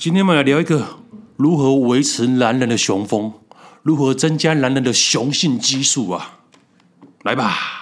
今天我们来聊一个如何维持男人的雄风，如何增加男人的雄性激素啊！来吧。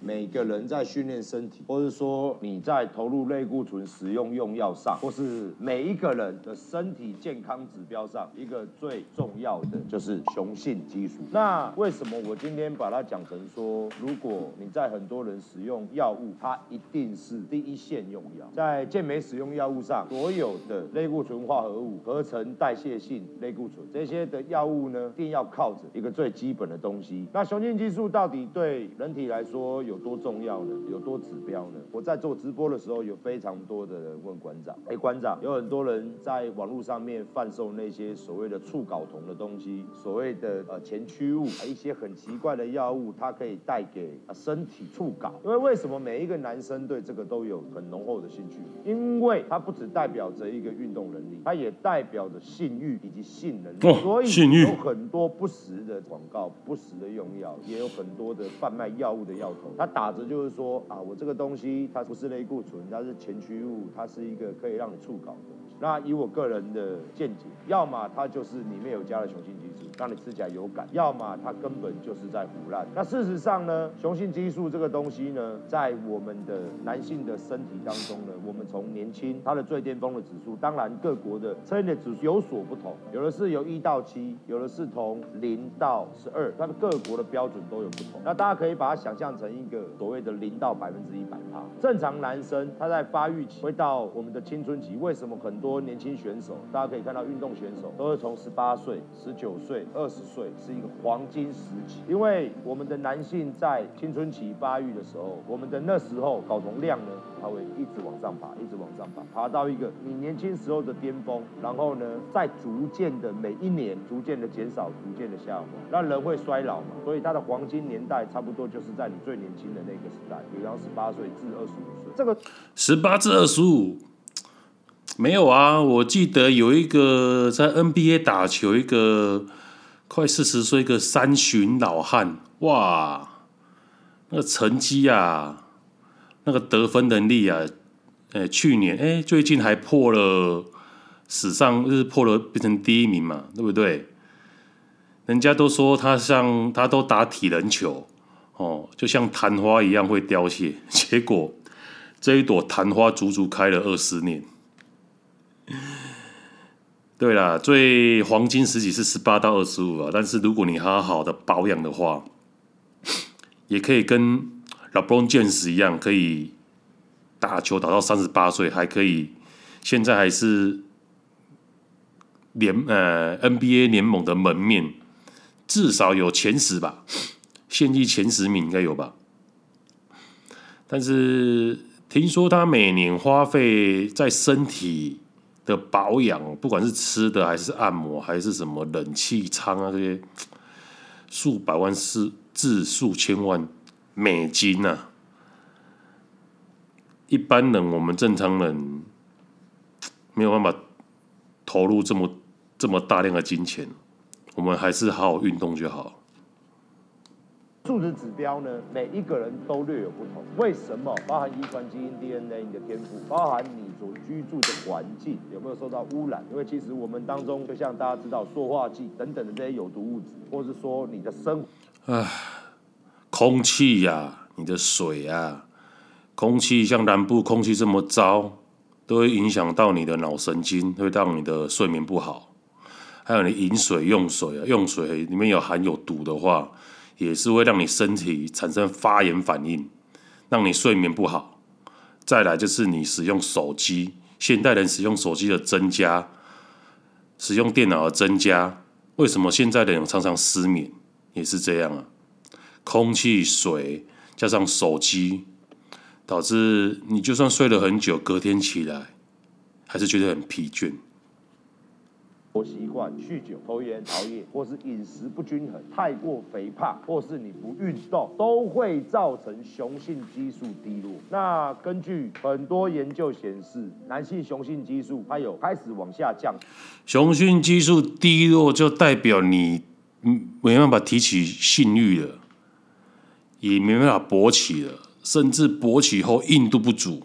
每个人在训练身体，或是说你在投入类固醇使用用药上，或是每一个人的身体健康指标上，一个最重要的就是雄性激素。那为什么我今天把它讲成说，如果你在很多人使用药物，它一定是第一线用药。在健美使用药物上，所有的类固醇化合物、合成代谢性类固醇这些的药物呢，一定要靠着一个最基本的东西。那雄性激素到底对人体来说，有多重要呢？有多指标呢？我在做直播的时候，有非常多的人问馆长：“哎，馆长，有很多人在网络上面贩售那些所谓的促睾酮的东西，所谓的呃前驱物，一些很奇怪的药物，它可以带给身体促睾。因为为什么每一个男生对这个都有很浓厚的兴趣？因为它不只代表着一个运动能力，它也代表着性欲以及性能力。所以有很多不实的广告、不实的用药，也有很多的贩卖药物的药头，它打着就是说啊，我这个东西它不是类固醇，它是前驱物，它是一个可以让你促睾的。那以我个人的见解，要么它就是里面有加了雄性激素，让你吃起来有感；要么它根本就是在唬烂。那事实上呢，雄性激素这个东西呢，在我们的男性的身体当中呢，我们从年轻它的最巅峰的指数，当然各国的测验的指数有所不同，有的是由一到七，有的是从零到十二，它的各国的标准都有不同。那大家可以把它想象成一个所谓的零到百分之一百趴。正常男生他在发育期会到我们的青春期，为什么很多？多年轻选手，大家可以看到，运动选手都是从十八岁、十九岁、二十岁是一个黄金时期。因为我们的男性在青春期发育的时候，我们的那时候睾酮量呢，它会一直往上爬，一直往上爬，爬到一个你年轻时候的巅峰，然后呢，再逐渐的每一年逐渐的减少，逐渐的下滑，那人会衰老嘛，所以它的黄金年代差不多就是在你最年轻的那个时代，比方十八岁至二十五岁。这个十八至二十五。没有啊，我记得有一个在 NBA 打球，一个快四十岁一个三旬老汉，哇，那个成绩啊，那个得分能力啊，诶，去年诶，最近还破了史上就是破了变成第一名嘛，对不对？人家都说他像他都打体能球哦，就像昙花一样会凋谢，结果这一朵昙花足足开了二十年。对啦，最黄金时期是十八到二十五啊，但是如果你好好的保养的话，也可以跟 LeBron 健史一样，可以打球打到三十八岁，还可以现在还是联呃 NBA 联盟的门面，至少有前十吧，现役前十名应该有吧。但是听说他每年花费在身体。的保养，不管是吃的还是按摩，还是什么冷气舱啊，这些数百万是至数千万美金啊！一般人，我们正常人没有办法投入这么这么大量的金钱，我们还是好好运动就好。数值指标呢，每一个人都略有不同。为什么？包含遗传基因 DNA 你的天赋，包含你所居住的环境有没有受到污染？因为其实我们当中，就像大家知道，塑化剂等等的这些有毒物质，或是说你的生，唉，空气呀、你的水啊，空气像南部空气这么糟，都会影响到你的脑神经，会让你的睡眠不好。还有你饮水用水啊，用水里面有含有毒的话。也是会让你身体产生发炎反应，让你睡眠不好。再来就是你使用手机，现代人使用手机的增加，使用电脑的增加，为什么现在的人常常失眠？也是这样啊，空气、水加上手机，导致你就算睡了很久，隔天起来还是觉得很疲倦。活习惯、酗酒、抽烟、熬夜，或是饮食不均衡、太过肥胖，或是你不运动，都会造成雄性激素低落。那根据很多研究显示，男性雄性激素它有开始往下降。雄性激素低落就代表你没办法提起性欲了，也没办法勃起了，甚至勃起后硬度不足。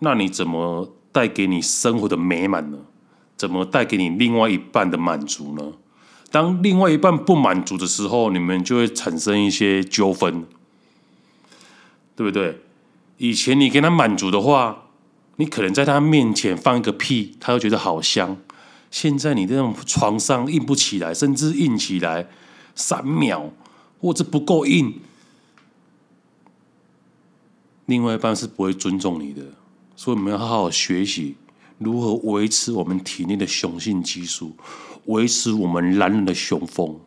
那你怎么带给你生活的美满呢？怎么带给你另外一半的满足呢？当另外一半不满足的时候，你们就会产生一些纠纷，对不对？以前你给他满足的话，你可能在他面前放一个屁，他都觉得好香。现在你这种床上硬不起来，甚至硬起来三秒或者不够硬，另外一半是不会尊重你的。所以我们要好好学习如何维持我们体内的雄性激素。维持我们男人的雄风。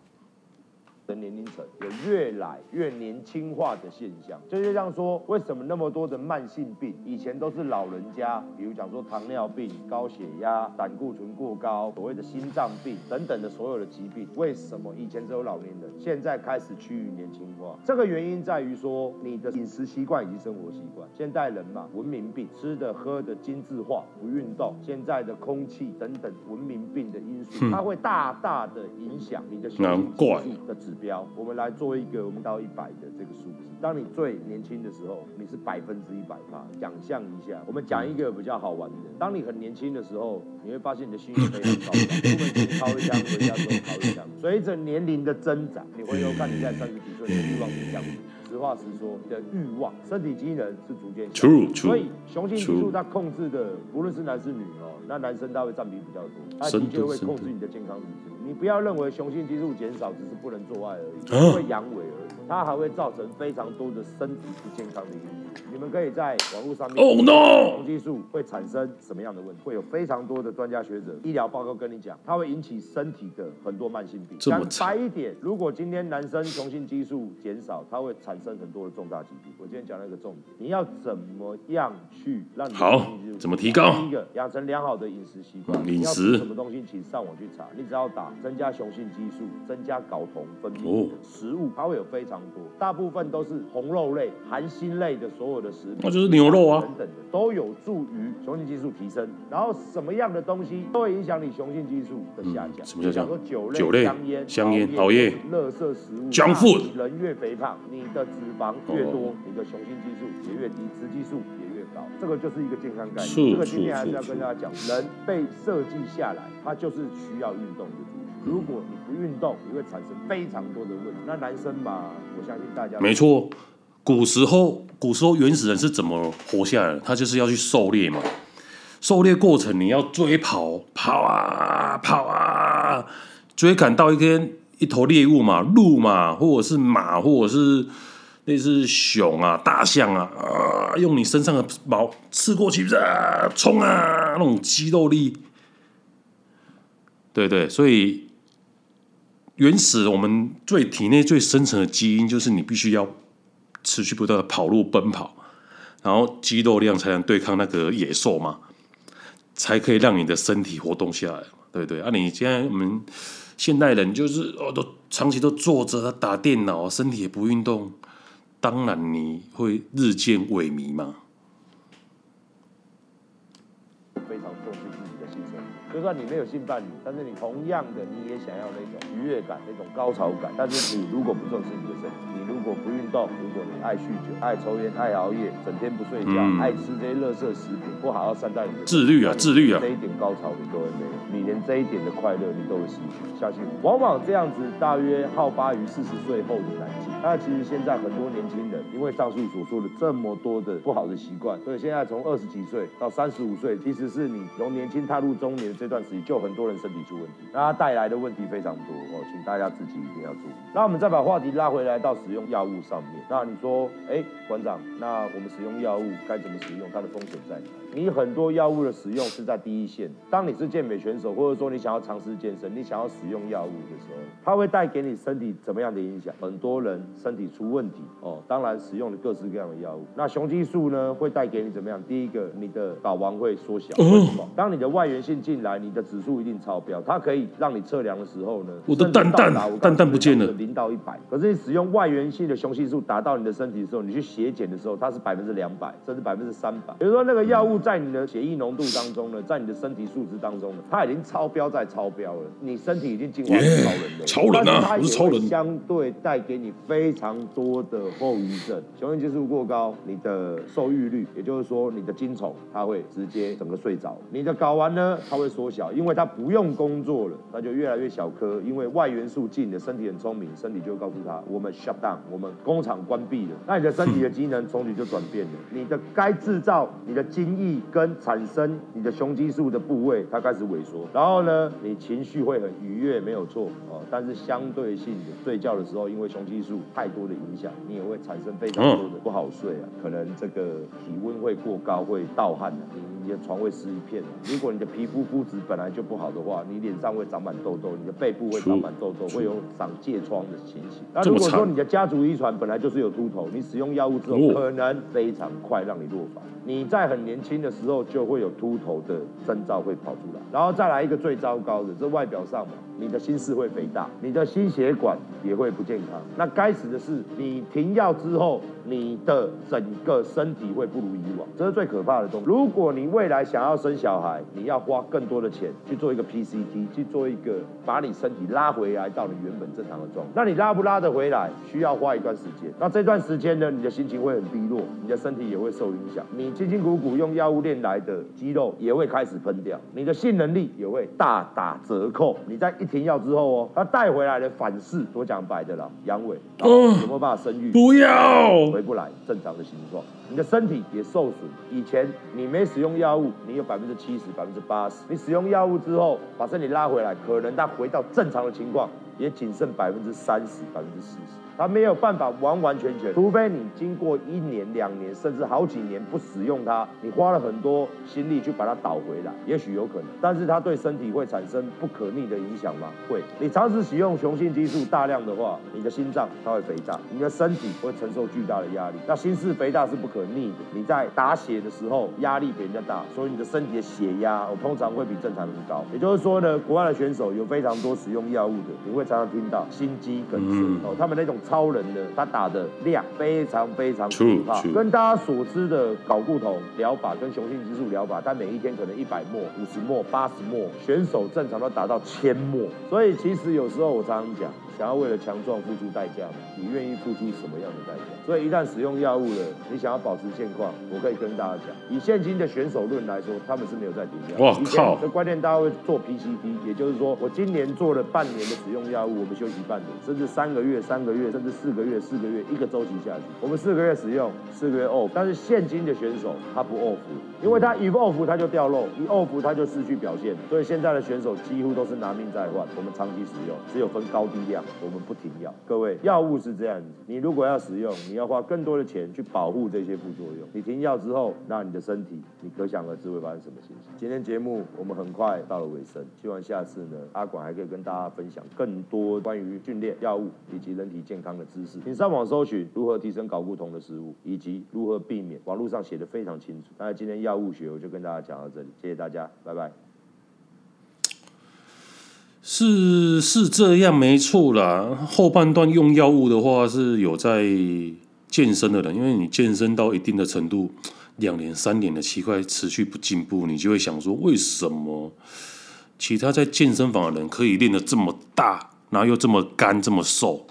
的年龄层有越来越年轻化的现象，就是像说，为什么那么多的慢性病，以前都是老人家，比如讲说糖尿病、高血压、胆固醇过高、所谓的心脏病等等的所有的疾病，为什么以前只有老年人，现在开始趋于年轻化？这个原因在于说，你的饮食习惯以及生活习惯，现代人嘛，文明病，吃的喝的精致化，不运动，现在的空气等等文明病的因素，它会大大的影响你的雄性激素的指标，我们来做一个我们到一百的这个数字。当你最年轻的时候，你是百分之一百趴。想象一下，我们讲一个比较好玩的。当你很年轻的时候，你会发现你的性欲非常高涨，出门前掏一枪，回家之后掏一枪。随着年龄的增长，你回头看你在三十几岁的欲望是降低。实话实说，你的欲望、身体机能是逐渐。所以雄性激素它控制的，无论是男是女哦，那男生他会占比比较多，他的确会控制你的健康指数。你不要认为雄性激素减少只是不能做爱而已，不会阳痿而已，它还会造成非常多的身体不健康的因素。你们可以在网络上面，Oh no！雄激素会产生什么样的问题？会有非常多的专家学者、医疗报告跟你讲，它会引起身体的很多慢性病。讲白一点，如果今天男生雄性激素减少，它会产生很多的重大疾病。我今天讲了一个重点，你要怎么样去让好？怎么提高？第一个，养成良好的饮食习惯。饮食。什么东西，请上网去查。你只要打。增加雄性激素，增加睾酮分泌的食物，它会有非常多，大部分都是红肉类、含锌类的所有的食品，那就是牛肉啊等等的，都有助于雄性激素提升。然后什么样的东西都会影响你雄性激素的下降？什么叫做酒类、酒类、香烟、香烟、熬夜、垃圾食物、junk food。人越肥胖，你的脂肪越多，你的雄性激素也越低，雌激素也越高。这个就是一个健康概念。这个今天还是要跟大家讲，人被设计下来，他就是需要运动的。如果你不运动，你会产生非常多的问题。那男生嘛，我相信大家没错。古时候，古时候原始人是怎么活下来的？他就是要去狩猎嘛。狩猎过程你要追跑，跑啊跑啊，追赶到一天一头猎物嘛，鹿嘛，或者是马，或者是类似熊啊、大象啊，啊，用你身上的毛刺过去，啊，冲啊，那种肌肉力，对对，所以。原始我们最体内最深层的基因就是你必须要持续不断的跑路奔跑，然后肌肉量才能对抗那个野兽嘛，才可以让你的身体活动下来，对对？啊，你现在我们现代人就是哦，都长期都坐着打电脑，身体也不运动，当然你会日渐萎靡嘛。就算你没有性伴侣，但是你同样的，你也想要那种愉悦感、那种高潮感。但是你如果不重视你的身体，你如果不运动，如果你爱酗酒、爱抽烟、爱熬夜、整天不睡觉、嗯、爱吃这些垃圾食品，不好好善待你的自律啊，自律啊，这一点高潮你都会没有，你连这一点的快乐你都会失去。相信我，往往这样子大约好发于四十岁后的男性。那其实现在很多年轻人，因为上述所说的这么多的不好的习惯，所以现在从二十几岁到三十五岁，其实是你从年轻踏入中年这段时间，就很多人身体出问题，那它带来的问题非常多哦，请大家自己一定要注意。那我们再把话题拉回来到使用药物上面。那你说，哎，馆长，那我们使用药物该怎么使用？它的风险在哪？你很多药物的使用是在第一线。当你是健美选手，或者说你想要尝试健身，你想要使用药物的时候，它会带给你身体怎么样的影响？很多人身体出问题哦，当然使用了各式各样的药物。那雄激素呢，会带给你怎么样？第一个，你的睾丸会缩小。为什么？当你的外源性进来，你的指数一定超标。它可以让你测量的时候呢，我的蛋蛋蛋蛋不见了，零到一百。可是你使用外源性的雄激素达到你的身体的时候，你去血检的时候，它是百分之两百，甚至百分之三百。比如说那个药物。在你的血液浓度当中呢，在你的身体素质当中呢，它已经超标在超标了，你身体已经进化成超人了。超人啊，不是超人。相对带给你非常多的后遗症，雄性激素过高，你的受孕率，也就是说你的精虫，它会直接整个睡着。你的睾丸呢，它会缩小，因为它不用工作了，它就越来越小颗。因为外元素进，你的身体很聪明，身体就会告诉他，我们 shut down，我们工厂关闭了。那你的身体的机能从此就转变了，你的该制造你的精液跟产生你的雄激素的部位，它开始萎缩。然后呢，你情绪会很愉悦，没有错哦，但是相对性的睡觉的时候，因为雄激素太多的影响，你也会产生非常多的不好睡啊，可能这个体温会过高，会盗汗的，你的床会湿一片。如果你的皮肤肤质本来就不好的话，你脸上会长满痘痘，你的背部会长满痘痘，会有长疥疮的情形。那如果说你的家族遗传本来就是有秃头，你使用药物之后，可能非常快让你落发。你在很年轻的时候就会有秃头的征兆会跑出来，然后再来一个最糟糕的，这外表上嘛，你的心室会肥大，你的心血管也会不健康。那该死的是，你停药之后，你的整个身体会不如以往，这是最可怕的东西。如果你未来想要生小孩，你要花更多的钱去做一个 PCT，去做一个把你身体拉回来到你原本正常的状态。那你拉不拉得回来，需要花一段时间。那这段时间呢，你的心情会很低落，你的身体也会受影响。你辛辛苦苦用药物练来的肌肉也会开始喷掉，你的性能力也会大打折扣。你在一停药之后哦，它带回来的反噬，我讲白的啦，阳痿，有没有办法生育？不要，回不来正常的形状，你的身体也受损。以前你没使用药物，你有百分之七十、百分之八十，你使用药物之后，把身体拉回来，可能它回到正常的情况，也仅剩百分之三十、百分之四十。它没有办法完完全全，除非你经过一年、两年，甚至好几年不使用它，你花了很多心力去把它导回来，也许有可能。但是它对身体会产生不可逆的影响吗？会。你长时使用雄性激素大量的话，你的心脏它会肥大，你的身体会承受巨大的压力。那心室肥大是不可逆的。你在打血的时候压力比人家大，所以你的身体的血压我通常会比正常人高。也就是说呢，国外的选手有非常多使用药物的，你会常常听到心肌梗塞哦，他们那种。超人的他打的量非常非常可怕，跟大家所知的睾固酮疗法跟雄性激素疗法，他每一天可能一百末、五十末、八十末，选手正常都达到千末，所以其实有时候我常常讲。想要为了强壮付出代价吗？你愿意付出什么样的代价？所以一旦使用药物了，你想要保持现况，我可以跟大家讲，以现今的选手论来说，他们是没有在停药。哇靠！这关键大家会做 PCT，也就是说，我今年做了半年的使用药物，我们休息半年，甚至三个月、三个月，甚至四个月、四个月，一个周期下去，我们四个月使用，四个月 off。但是现今的选手他不 off，因为他一 off 他就掉肉，一 off 他就失去表现，所以现在的选手几乎都是拿命在换。我们长期使用，只有分高低量。我们不停药，各位，药物是这样子，你如果要使用，你要花更多的钱去保护这些副作用。你停药之后，那你的身体，你可想而知会发生什么情形。今天节目我们很快到了尾声，希望下次呢，阿管还可以跟大家分享更多关于训练、药物以及人体健康的知识。请上网搜寻如何提升睾固酮的食物，以及如何避免，网络上写的非常清楚。那今天药物学我就跟大家讲到这里，谢谢大家，拜拜。是是这样没错啦。后半段用药物的话，是有在健身的人，因为你健身到一定的程度，两年三年的奇怪持续不进步，你就会想说，为什么其他在健身房的人可以练得这么大，然后又这么干这么瘦，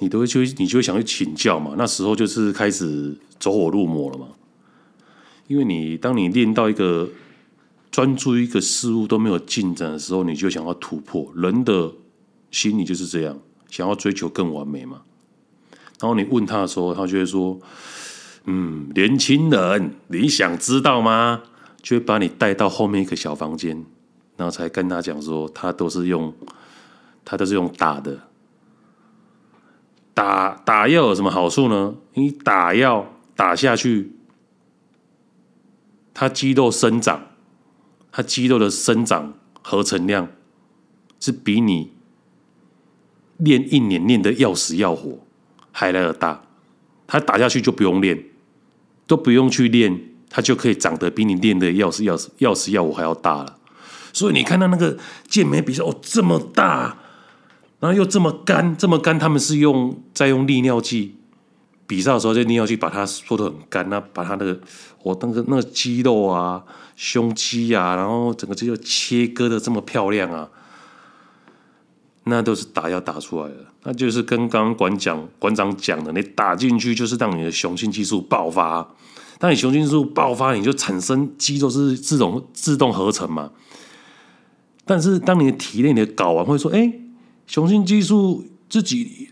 你都会去，你就会想去请教嘛。那时候就是开始走火入魔了嘛，因为你当你练到一个。专注一个事物都没有进展的时候，你就想要突破。人的心理就是这样，想要追求更完美嘛。然后你问他的时候，他就会说：“嗯，年轻人，你想知道吗？”就会把你带到后面一个小房间，然后才跟他讲说：“他都是用，他都是用打的。打打药有什么好处呢？你打药打下去，他肌肉生长。”它肌肉的生长合成量是比你练一年练的要死要活还来得大。它打下去就不用练，都不用去练，它就可以长得比你练的要死要死要死要活还要大了。所以你看到那个健美比赛哦，这么大，然后又这么干，这么干，他们是用在用利尿剂比赛的时候就你要去把它缩得很干，那把它那个我那个那个肌肉啊、胸肌啊，然后整个肌肉切割的这么漂亮啊，那都是打药打出来的。那就是跟刚刚馆长馆长讲的，你打进去就是让你的雄性激素爆发。当你雄性激素爆发，你就产生肌肉是自动自动合成嘛。但是当你的体内你的睾丸会说：“哎，雄性激素自己。”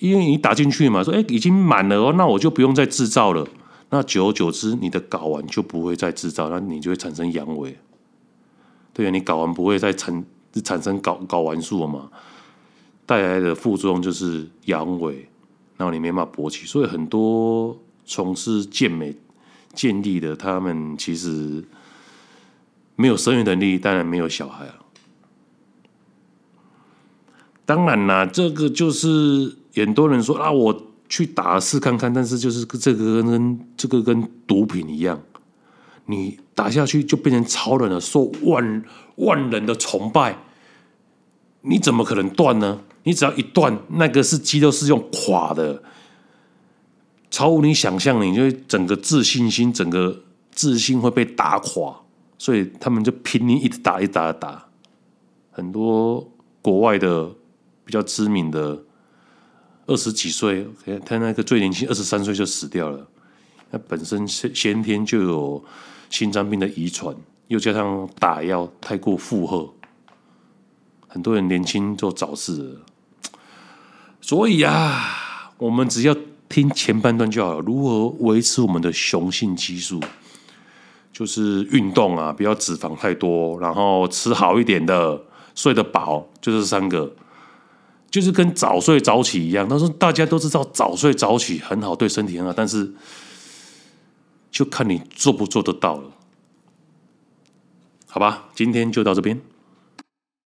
因为你打进去嘛，说哎，已经满了哦，那我就不用再制造了。那久而久之，你的睾丸就不会再制造，那你就会产生阳痿。对啊，你睾丸不会再产产生睾睾丸素嘛，带来的副作用就是阳痿，然后你没办法勃起。所以很多从事健美健力的，他们其实没有生育能力，当然没有小孩啊。当然啦，这个就是。很多人说啊，我去打试看看，但是就是这个跟这个跟毒品一样，你打下去就变成超人了，受万万人的崇拜，你怎么可能断呢？你只要一断，那个是肌肉是用垮的，超乎你想象，你就会整个自信心，整个自信会被打垮，所以他们就拼命一直打，一直打，打。很多国外的比较知名的。二十几岁，他那个最年轻二十三岁就死掉了。他本身先先天就有心脏病的遗传，又加上打药太过负荷，很多人年轻就早逝了。所以啊，我们只要听前半段就好了。如何维持我们的雄性激素？就是运动啊，不要脂肪太多，然后吃好一点的，睡得饱，就这三个。就是跟早睡早起一样，他说大家都知道早睡早起很好，对身体很好，但是就看你做不做得到了，好吧？今天就到这边。